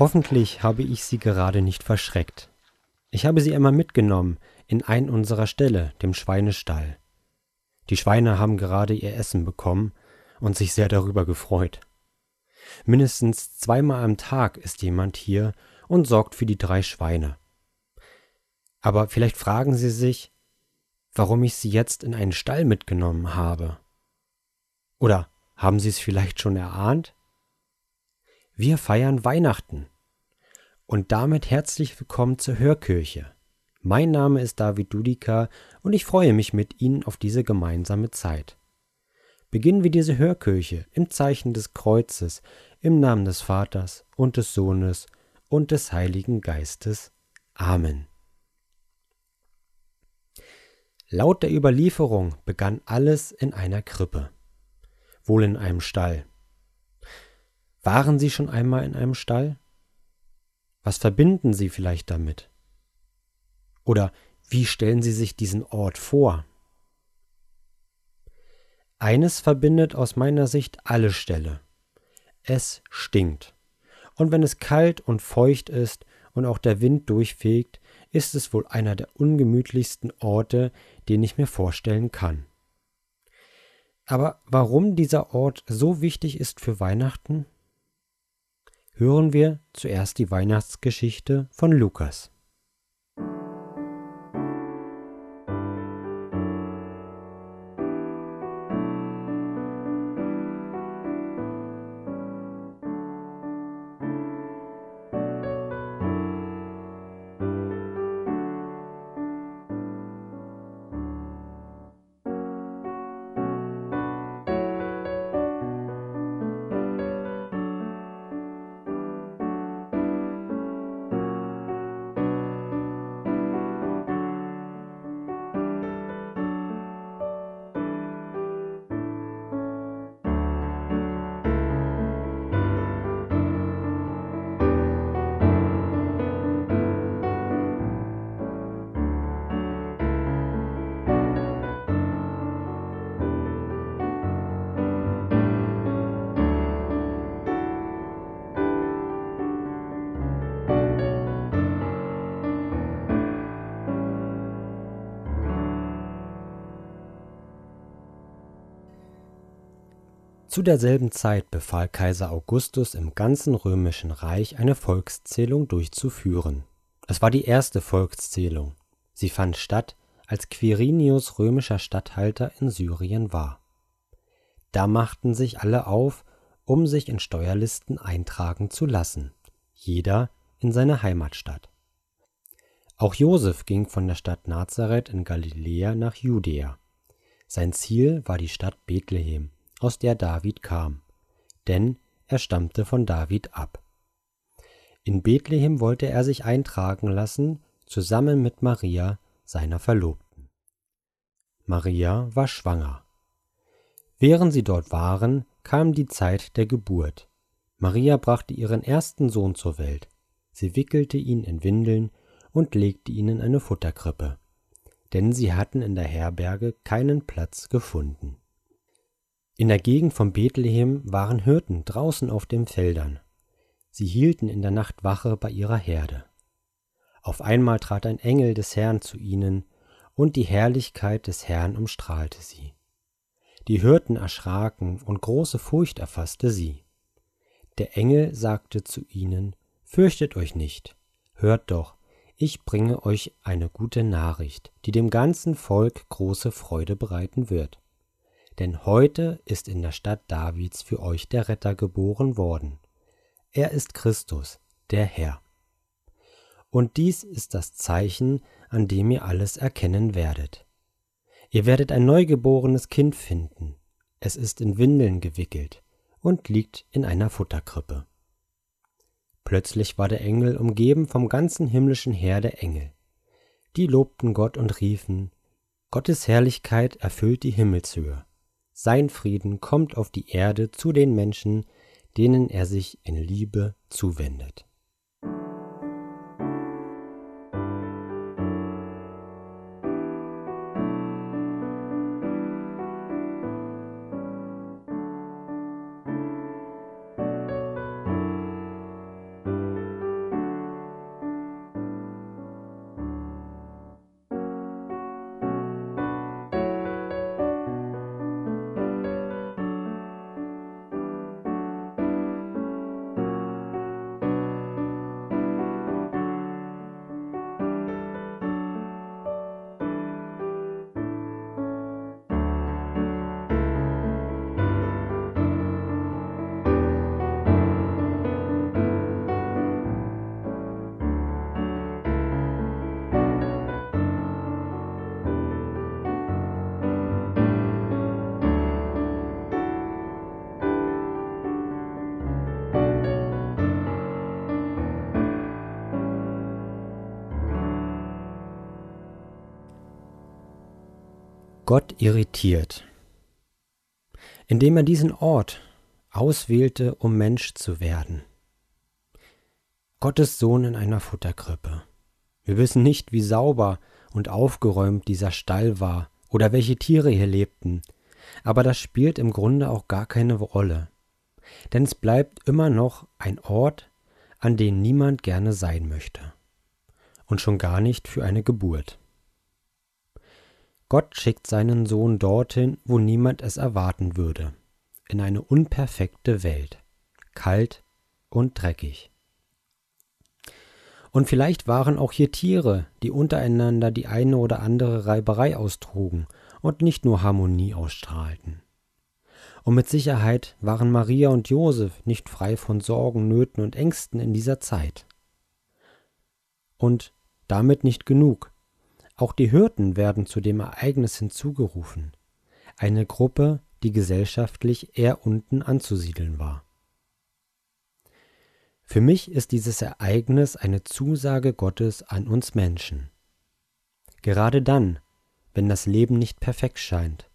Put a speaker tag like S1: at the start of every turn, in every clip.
S1: Hoffentlich habe ich Sie gerade nicht verschreckt. Ich habe Sie einmal mitgenommen in einen unserer Ställe, dem Schweinestall. Die Schweine haben gerade ihr Essen bekommen und sich sehr darüber gefreut. Mindestens zweimal am Tag ist jemand hier und sorgt für die drei Schweine. Aber vielleicht fragen Sie sich, warum ich Sie jetzt in einen Stall mitgenommen habe. Oder haben Sie es vielleicht schon erahnt? Wir feiern Weihnachten. Und damit herzlich willkommen zur Hörkirche. Mein Name ist David Dudika und ich freue mich mit Ihnen auf diese gemeinsame Zeit. Beginnen wir diese Hörkirche im Zeichen des Kreuzes, im Namen des Vaters und des Sohnes und des Heiligen Geistes. Amen. Laut der Überlieferung begann alles in einer Krippe, wohl in einem Stall. Waren Sie schon einmal in einem Stall? Was verbinden Sie vielleicht damit? Oder wie stellen Sie sich diesen Ort vor? Eines verbindet aus meiner Sicht alle Ställe. Es stinkt. Und wenn es kalt und feucht ist und auch der Wind durchfegt, ist es wohl einer der ungemütlichsten Orte, den ich mir vorstellen kann. Aber warum dieser Ort so wichtig ist für Weihnachten? Hören wir zuerst die Weihnachtsgeschichte von Lukas. Zu derselben Zeit befahl Kaiser Augustus im ganzen römischen Reich eine Volkszählung durchzuführen. Es war die erste Volkszählung. Sie fand statt, als Quirinius römischer Statthalter in Syrien war. Da machten sich alle auf, um sich in Steuerlisten eintragen zu lassen, jeder in seine Heimatstadt. Auch Josef ging von der Stadt Nazareth in Galiläa nach Judäa. Sein Ziel war die Stadt Bethlehem aus der David kam, denn er stammte von David ab. In Bethlehem wollte er sich eintragen lassen, zusammen mit Maria, seiner Verlobten. Maria war schwanger. Während sie dort waren, kam die Zeit der Geburt. Maria brachte ihren ersten Sohn zur Welt. Sie wickelte ihn in Windeln und legte ihn in eine Futterkrippe, denn sie hatten in der Herberge keinen Platz gefunden. In der Gegend von Bethlehem waren Hirten draußen auf den Feldern. Sie hielten in der Nacht Wache bei ihrer Herde. Auf einmal trat ein Engel des Herrn zu ihnen, und die Herrlichkeit des Herrn umstrahlte sie. Die Hirten erschraken, und große Furcht erfasste sie. Der Engel sagte zu ihnen, Fürchtet euch nicht, hört doch, ich bringe euch eine gute Nachricht, die dem ganzen Volk große Freude bereiten wird denn heute ist in der Stadt Davids für euch der Retter geboren worden. Er ist Christus, der Herr. Und dies ist das Zeichen, an dem ihr alles erkennen werdet. Ihr werdet ein neugeborenes Kind finden. Es ist in Windeln gewickelt und liegt in einer Futterkrippe. Plötzlich war der Engel umgeben vom ganzen himmlischen Heer der Engel. Die lobten Gott und riefen, Gottes Herrlichkeit erfüllt die Himmelshöhe sein Frieden kommt auf die Erde zu den Menschen, denen er sich in Liebe zuwendet. Gott irritiert, indem er diesen Ort auswählte, um Mensch zu werden. Gottes Sohn in einer Futterkrippe. Wir wissen nicht, wie sauber und aufgeräumt dieser Stall war oder welche Tiere hier lebten, aber das spielt im Grunde auch gar keine Rolle. Denn es bleibt immer noch ein Ort, an den niemand gerne sein möchte. Und schon gar nicht für eine Geburt. Gott schickt seinen Sohn dorthin, wo niemand es erwarten würde, in eine unperfekte Welt, kalt und dreckig. Und vielleicht waren auch hier Tiere, die untereinander die eine oder andere Reiberei austrugen und nicht nur Harmonie ausstrahlten. Und mit Sicherheit waren Maria und Josef nicht frei von Sorgen, Nöten und Ängsten in dieser Zeit. Und damit nicht genug. Auch die Hirten werden zu dem Ereignis hinzugerufen. Eine Gruppe, die gesellschaftlich eher unten anzusiedeln war. Für mich ist dieses Ereignis eine Zusage Gottes an uns Menschen. Gerade dann, wenn das Leben nicht perfekt scheint,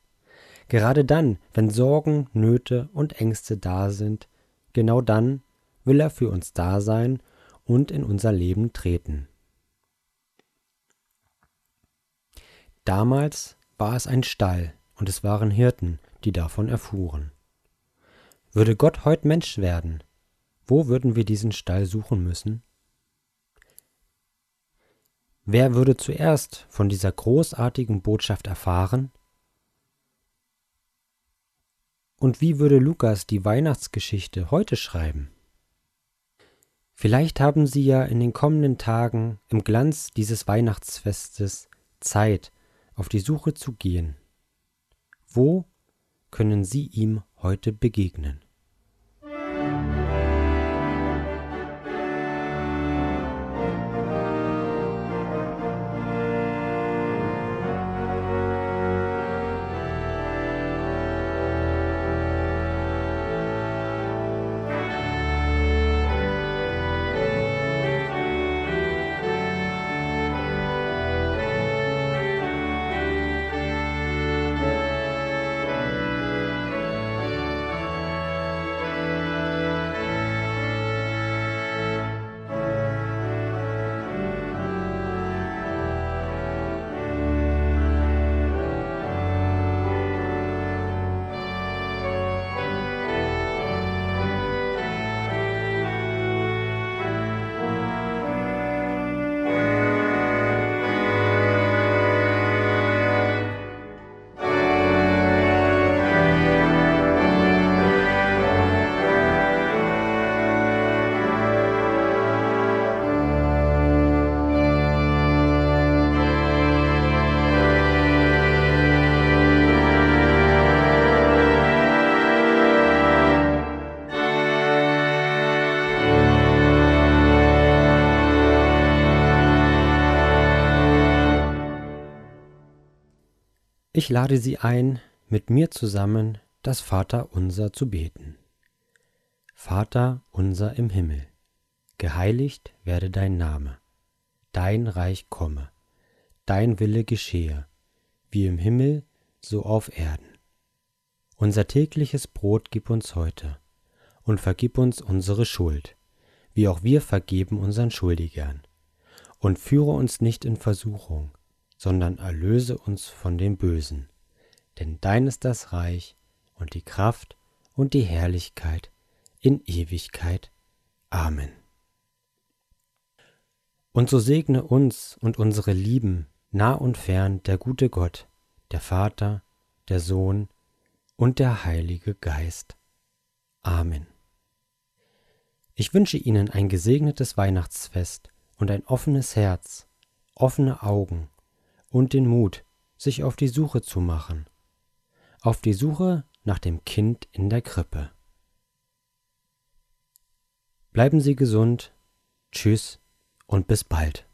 S1: gerade dann, wenn Sorgen, Nöte und Ängste da sind, genau dann will er für uns da sein und in unser Leben treten. Damals war es ein Stall und es waren Hirten, die davon erfuhren. Würde Gott heut Mensch werden, wo würden wir diesen Stall suchen müssen? Wer würde zuerst von dieser großartigen Botschaft erfahren? Und wie würde Lukas die Weihnachtsgeschichte heute schreiben? Vielleicht haben Sie ja in den kommenden Tagen im Glanz dieses Weihnachtsfestes Zeit, auf die Suche zu gehen. Wo können Sie ihm heute begegnen? Ich lade Sie ein, mit mir zusammen das Vaterunser zu beten. Vater unser im Himmel, geheiligt werde dein Name, dein Reich komme, dein Wille geschehe, wie im Himmel, so auf Erden. Unser tägliches Brot gib uns heute und vergib uns unsere Schuld, wie auch wir vergeben unseren Schuldigern. Und führe uns nicht in Versuchung, sondern erlöse uns von dem Bösen. Denn dein ist das Reich und die Kraft und die Herrlichkeit in Ewigkeit. Amen. Und so segne uns und unsere Lieben nah und fern der gute Gott, der Vater, der Sohn und der Heilige Geist. Amen. Ich wünsche Ihnen ein gesegnetes Weihnachtsfest und ein offenes Herz, offene Augen und den Mut, sich auf die Suche zu machen. Auf die Suche nach dem Kind in der Krippe. Bleiben Sie gesund, tschüss und bis bald.